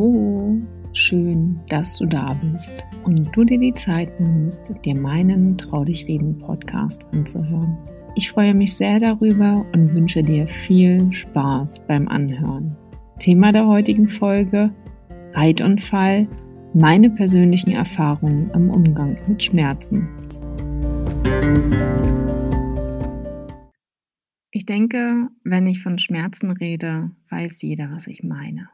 Hallo, schön, dass du da bist und du dir die Zeit nimmst, dir meinen Trau dich reden Podcast anzuhören. Ich freue mich sehr darüber und wünsche dir viel Spaß beim Anhören. Thema der heutigen Folge: Reitunfall, meine persönlichen Erfahrungen im Umgang mit Schmerzen. Ich denke, wenn ich von Schmerzen rede, weiß jeder, was ich meine.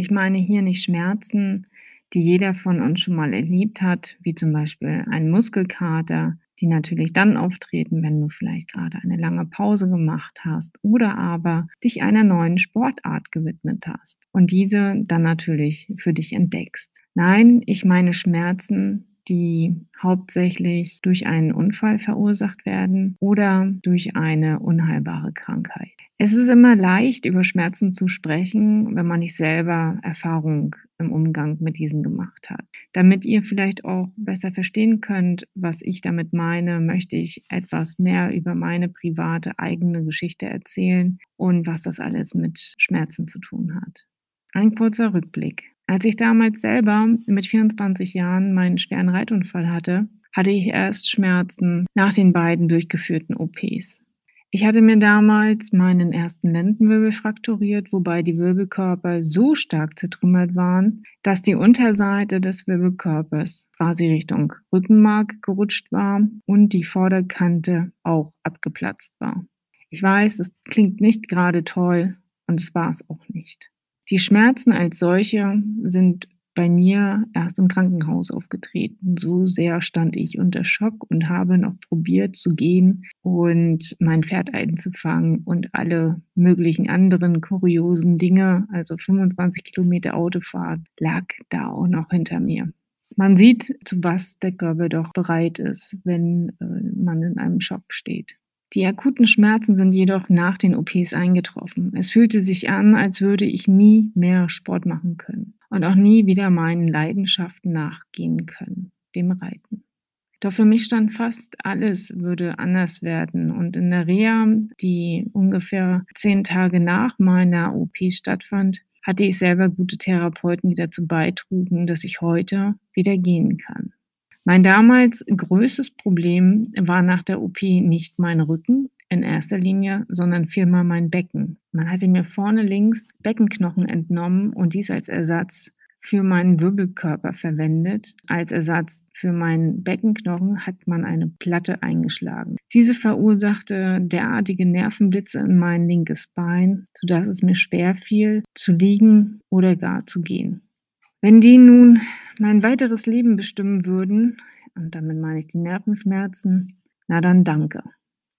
Ich meine hier nicht Schmerzen, die jeder von uns schon mal erlebt hat, wie zum Beispiel ein Muskelkater, die natürlich dann auftreten, wenn du vielleicht gerade eine lange Pause gemacht hast oder aber dich einer neuen Sportart gewidmet hast und diese dann natürlich für dich entdeckst. Nein, ich meine Schmerzen, die hauptsächlich durch einen Unfall verursacht werden oder durch eine unheilbare Krankheit. Es ist immer leicht, über Schmerzen zu sprechen, wenn man nicht selber Erfahrung im Umgang mit diesen gemacht hat. Damit ihr vielleicht auch besser verstehen könnt, was ich damit meine, möchte ich etwas mehr über meine private eigene Geschichte erzählen und was das alles mit Schmerzen zu tun hat. Ein kurzer Rückblick. Als ich damals selber mit 24 Jahren meinen schweren Reitunfall hatte, hatte ich erst Schmerzen nach den beiden durchgeführten OPs. Ich hatte mir damals meinen ersten Lendenwirbel frakturiert, wobei die Wirbelkörper so stark zertrümmert waren, dass die Unterseite des Wirbelkörpers quasi Richtung Rückenmark gerutscht war und die Vorderkante auch abgeplatzt war. Ich weiß, es klingt nicht gerade toll und es war es auch nicht. Die Schmerzen als solche sind bei mir erst im Krankenhaus aufgetreten. So sehr stand ich unter Schock und habe noch probiert zu gehen und mein Pferd einzufangen und alle möglichen anderen kuriosen Dinge, also 25 Kilometer Autofahrt, lag da auch noch hinter mir. Man sieht, zu was der Körper doch bereit ist, wenn äh, man in einem Schock steht. Die akuten Schmerzen sind jedoch nach den OPs eingetroffen. Es fühlte sich an, als würde ich nie mehr Sport machen können und auch nie wieder meinen Leidenschaften nachgehen können, dem Reiten. Doch für mich stand fast alles würde anders werden. Und in der Reha, die ungefähr zehn Tage nach meiner OP stattfand, hatte ich selber gute Therapeuten, die dazu beitrugen, dass ich heute wieder gehen kann. Mein damals größtes Problem war nach der OP nicht mein Rücken in erster Linie, sondern vielmehr mein Becken. Man hatte mir vorne links Beckenknochen entnommen und dies als Ersatz für meinen Wirbelkörper verwendet. Als Ersatz für meinen Beckenknochen hat man eine Platte eingeschlagen. Diese verursachte derartige Nervenblitze in mein linkes Bein, sodass es mir schwer fiel, zu liegen oder gar zu gehen. Wenn die nun mein weiteres Leben bestimmen würden, und damit meine ich die Nervenschmerzen, na dann danke.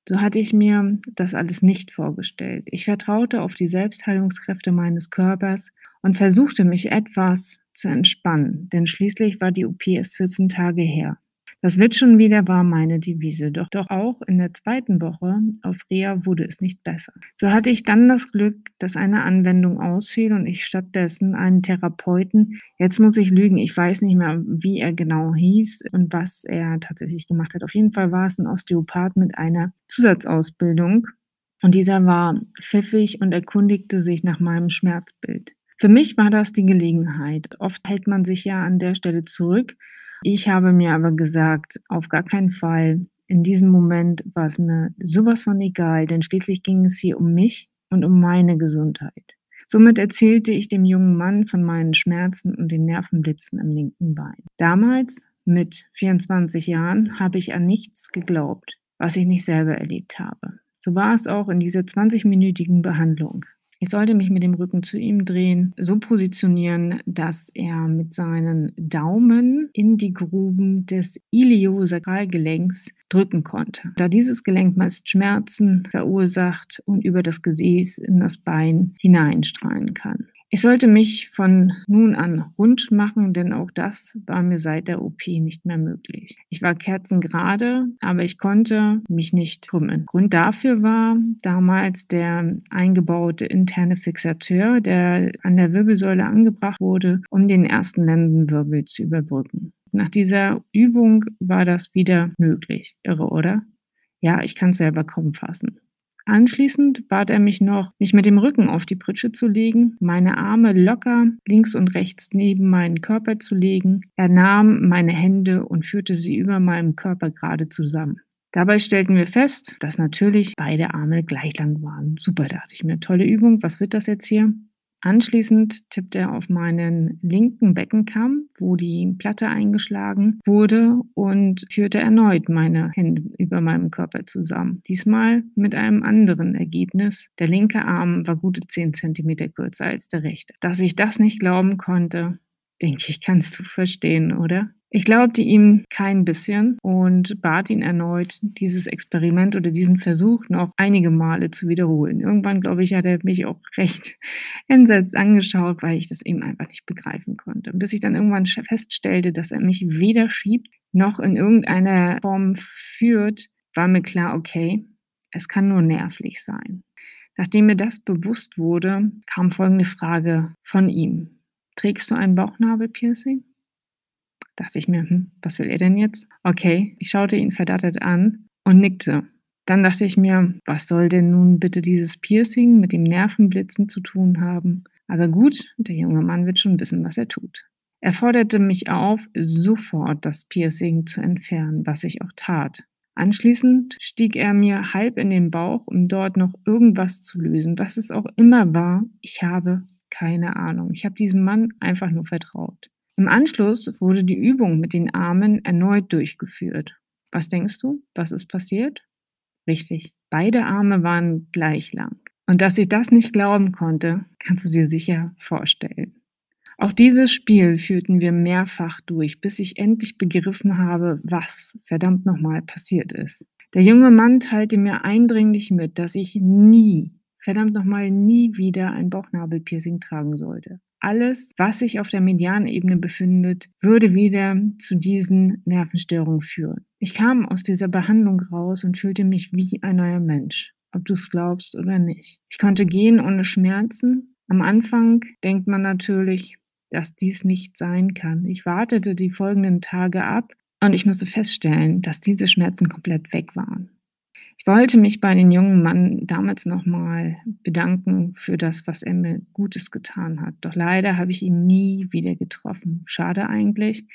So hatte ich mir das alles nicht vorgestellt. Ich vertraute auf die Selbstheilungskräfte meines Körpers und versuchte mich etwas zu entspannen, denn schließlich war die OP erst 14 Tage her. Das wird schon wieder war meine Devise. Doch, doch auch in der zweiten Woche auf Reha wurde es nicht besser. So hatte ich dann das Glück, dass eine Anwendung ausfiel und ich stattdessen einen Therapeuten, jetzt muss ich lügen, ich weiß nicht mehr, wie er genau hieß und was er tatsächlich gemacht hat. Auf jeden Fall war es ein Osteopath mit einer Zusatzausbildung. Und dieser war pfiffig und erkundigte sich nach meinem Schmerzbild. Für mich war das die Gelegenheit. Oft hält man sich ja an der Stelle zurück ich habe mir aber gesagt, auf gar keinen Fall. In diesem Moment war es mir sowas von egal, denn schließlich ging es hier um mich und um meine Gesundheit. Somit erzählte ich dem jungen Mann von meinen Schmerzen und den Nervenblitzen im linken Bein. Damals, mit 24 Jahren, habe ich an nichts geglaubt, was ich nicht selber erlebt habe. So war es auch in dieser 20-minütigen Behandlung. Ich sollte mich mit dem Rücken zu ihm drehen, so positionieren, dass er mit seinen Daumen in die Gruben des Iliosakralgelenks drücken konnte. Da dieses Gelenk meist Schmerzen verursacht und über das Gesäß in das Bein hineinstrahlen kann. Ich sollte mich von nun an rund machen, denn auch das war mir seit der OP nicht mehr möglich. Ich war kerzengerade, aber ich konnte mich nicht krümmen. Grund dafür war damals der eingebaute interne Fixateur, der an der Wirbelsäule angebracht wurde, um den ersten Lendenwirbel zu überbrücken. Nach dieser Übung war das wieder möglich. Irre, oder? Ja, ich kann es selber kaum fassen. Anschließend bat er mich noch, mich mit dem Rücken auf die Pritsche zu legen, meine Arme locker links und rechts neben meinen Körper zu legen. Er nahm meine Hände und führte sie über meinem Körper gerade zusammen. Dabei stellten wir fest, dass natürlich beide Arme gleich lang waren. Super, dachte ich mir, tolle Übung, was wird das jetzt hier? Anschließend tippte er auf meinen linken Beckenkamm, wo die Platte eingeschlagen wurde und führte erneut meine Hände über meinem Körper zusammen. Diesmal mit einem anderen Ergebnis. Der linke Arm war gute 10 cm kürzer als der rechte. Dass ich das nicht glauben konnte, denke ich, kannst du verstehen, oder? Ich glaubte ihm kein bisschen und bat ihn erneut, dieses Experiment oder diesen Versuch noch einige Male zu wiederholen. Irgendwann, glaube ich, hat er mich auch recht entsetzt angeschaut, weil ich das eben einfach nicht begreifen konnte. Bis ich dann irgendwann feststellte, dass er mich weder schiebt noch in irgendeiner Form führt, war mir klar, okay, es kann nur nervlich sein. Nachdem mir das bewusst wurde, kam folgende Frage von ihm. Trägst du ein Bauchnabelpiercing? Dachte ich mir, hm, was will er denn jetzt? Okay, ich schaute ihn verdattert an und nickte. Dann dachte ich mir, was soll denn nun bitte dieses Piercing mit dem Nervenblitzen zu tun haben? Aber gut, der junge Mann wird schon wissen, was er tut. Er forderte mich auf, sofort das Piercing zu entfernen, was ich auch tat. Anschließend stieg er mir halb in den Bauch, um dort noch irgendwas zu lösen. Was es auch immer war, ich habe keine Ahnung. Ich habe diesem Mann einfach nur vertraut. Im Anschluss wurde die Übung mit den Armen erneut durchgeführt. Was denkst du, was ist passiert? Richtig, beide Arme waren gleich lang. Und dass ich das nicht glauben konnte, kannst du dir sicher vorstellen. Auch dieses Spiel führten wir mehrfach durch, bis ich endlich begriffen habe, was verdammt nochmal passiert ist. Der junge Mann teilte mir eindringlich mit, dass ich nie, verdammt nochmal nie wieder ein Bauchnabelpiercing tragen sollte alles, was sich auf der Medianebene befindet, würde wieder zu diesen Nervenstörungen führen. Ich kam aus dieser Behandlung raus und fühlte mich wie ein neuer Mensch, ob du es glaubst oder nicht. Ich konnte gehen ohne Schmerzen. Am Anfang denkt man natürlich, dass dies nicht sein kann. Ich wartete die folgenden Tage ab und ich musste feststellen, dass diese Schmerzen komplett weg waren. Ich wollte mich bei den jungen Mann damals nochmal bedanken für das, was er mir Gutes getan hat. Doch leider habe ich ihn nie wieder getroffen. Schade eigentlich.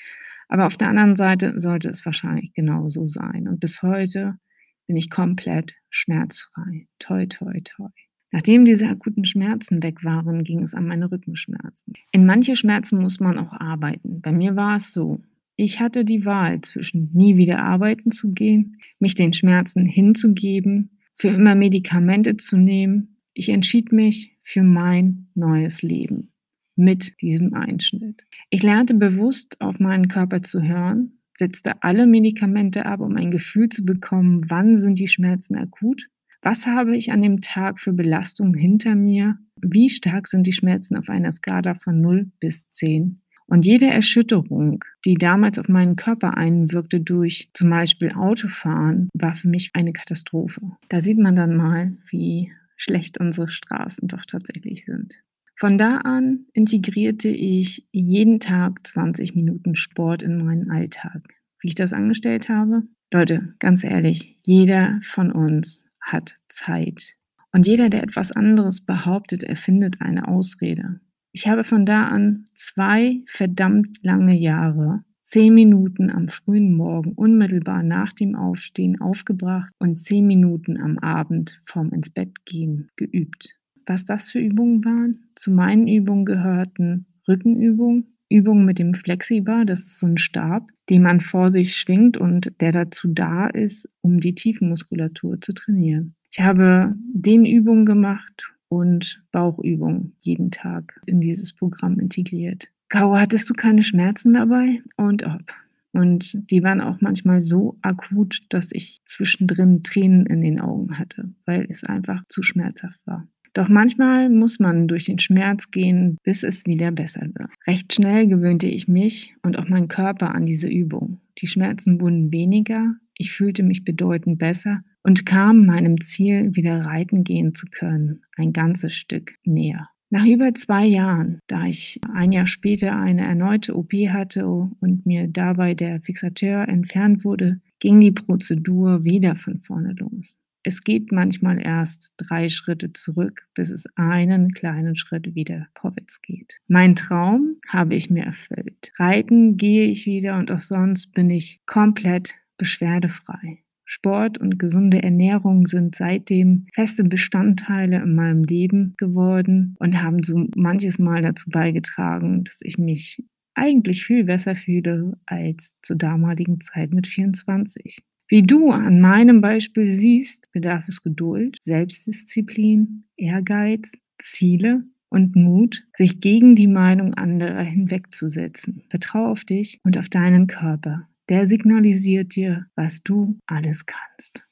Aber auf der anderen Seite sollte es wahrscheinlich genauso sein. Und bis heute bin ich komplett schmerzfrei. Toi, toi, toi. Nachdem diese akuten Schmerzen weg waren, ging es an meine Rückenschmerzen. In manche Schmerzen muss man auch arbeiten. Bei mir war es so. Ich hatte die Wahl zwischen nie wieder arbeiten zu gehen, mich den Schmerzen hinzugeben, für immer Medikamente zu nehmen. Ich entschied mich für mein neues Leben mit diesem Einschnitt. Ich lernte bewusst auf meinen Körper zu hören, setzte alle Medikamente ab, um ein Gefühl zu bekommen, wann sind die Schmerzen akut, was habe ich an dem Tag für Belastungen hinter mir, wie stark sind die Schmerzen auf einer Skala von 0 bis 10 und jede Erschütterung, die damals auf meinen Körper einwirkte durch zum Beispiel Autofahren, war für mich eine Katastrophe. Da sieht man dann mal, wie schlecht unsere Straßen doch tatsächlich sind. Von da an integrierte ich jeden Tag 20 Minuten Sport in meinen Alltag. Wie ich das angestellt habe? Leute, ganz ehrlich, jeder von uns hat Zeit. Und jeder, der etwas anderes behauptet, erfindet eine Ausrede. Ich habe von da an zwei verdammt lange Jahre zehn Minuten am frühen Morgen unmittelbar nach dem Aufstehen aufgebracht und zehn Minuten am Abend vorm ins Bett gehen geübt. Was das für Übungen waren? Zu meinen Übungen gehörten Rückenübungen, Übungen mit dem Flexibar, das ist so ein Stab, den man vor sich schwingt und der dazu da ist, um die Tiefenmuskulatur zu trainieren. Ich habe den Übungen gemacht, und Bauchübungen jeden Tag in dieses Programm integriert. Caro, hattest du keine Schmerzen dabei? Und ob. Und die waren auch manchmal so akut, dass ich zwischendrin Tränen in den Augen hatte, weil es einfach zu schmerzhaft war. Doch manchmal muss man durch den Schmerz gehen, bis es wieder besser wird. Recht schnell gewöhnte ich mich und auch meinen Körper an diese Übung. Die Schmerzen wurden weniger, ich fühlte mich bedeutend besser und kam meinem Ziel, wieder reiten gehen zu können, ein ganzes Stück näher. Nach über zwei Jahren, da ich ein Jahr später eine erneute OP hatte und mir dabei der Fixateur entfernt wurde, ging die Prozedur wieder von vorne los. es geht manchmal erst drei Schritte zurück, bis es einen kleinen Schritt wieder vorwärts geht. Mein Traum habe ich mir erfüllt. Reiten gehe ich wieder und auch sonst bin ich komplett beschwerdefrei. Sport und gesunde Ernährung sind seitdem feste Bestandteile in meinem Leben geworden und haben so manches Mal dazu beigetragen, dass ich mich eigentlich viel besser fühle als zur damaligen Zeit mit 24. Wie du an meinem Beispiel siehst, bedarf es Geduld, Selbstdisziplin, Ehrgeiz, Ziele und Mut, sich gegen die Meinung anderer hinwegzusetzen. Vertrau auf dich und auf deinen Körper. Der signalisiert dir, was du alles kannst.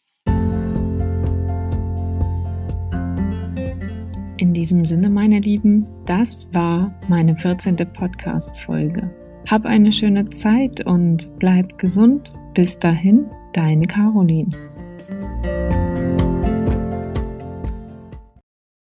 In diesem Sinne, meine Lieben, das war meine 14. Podcast-Folge. Hab eine schöne Zeit und bleib gesund. Bis dahin, Deine Caroline.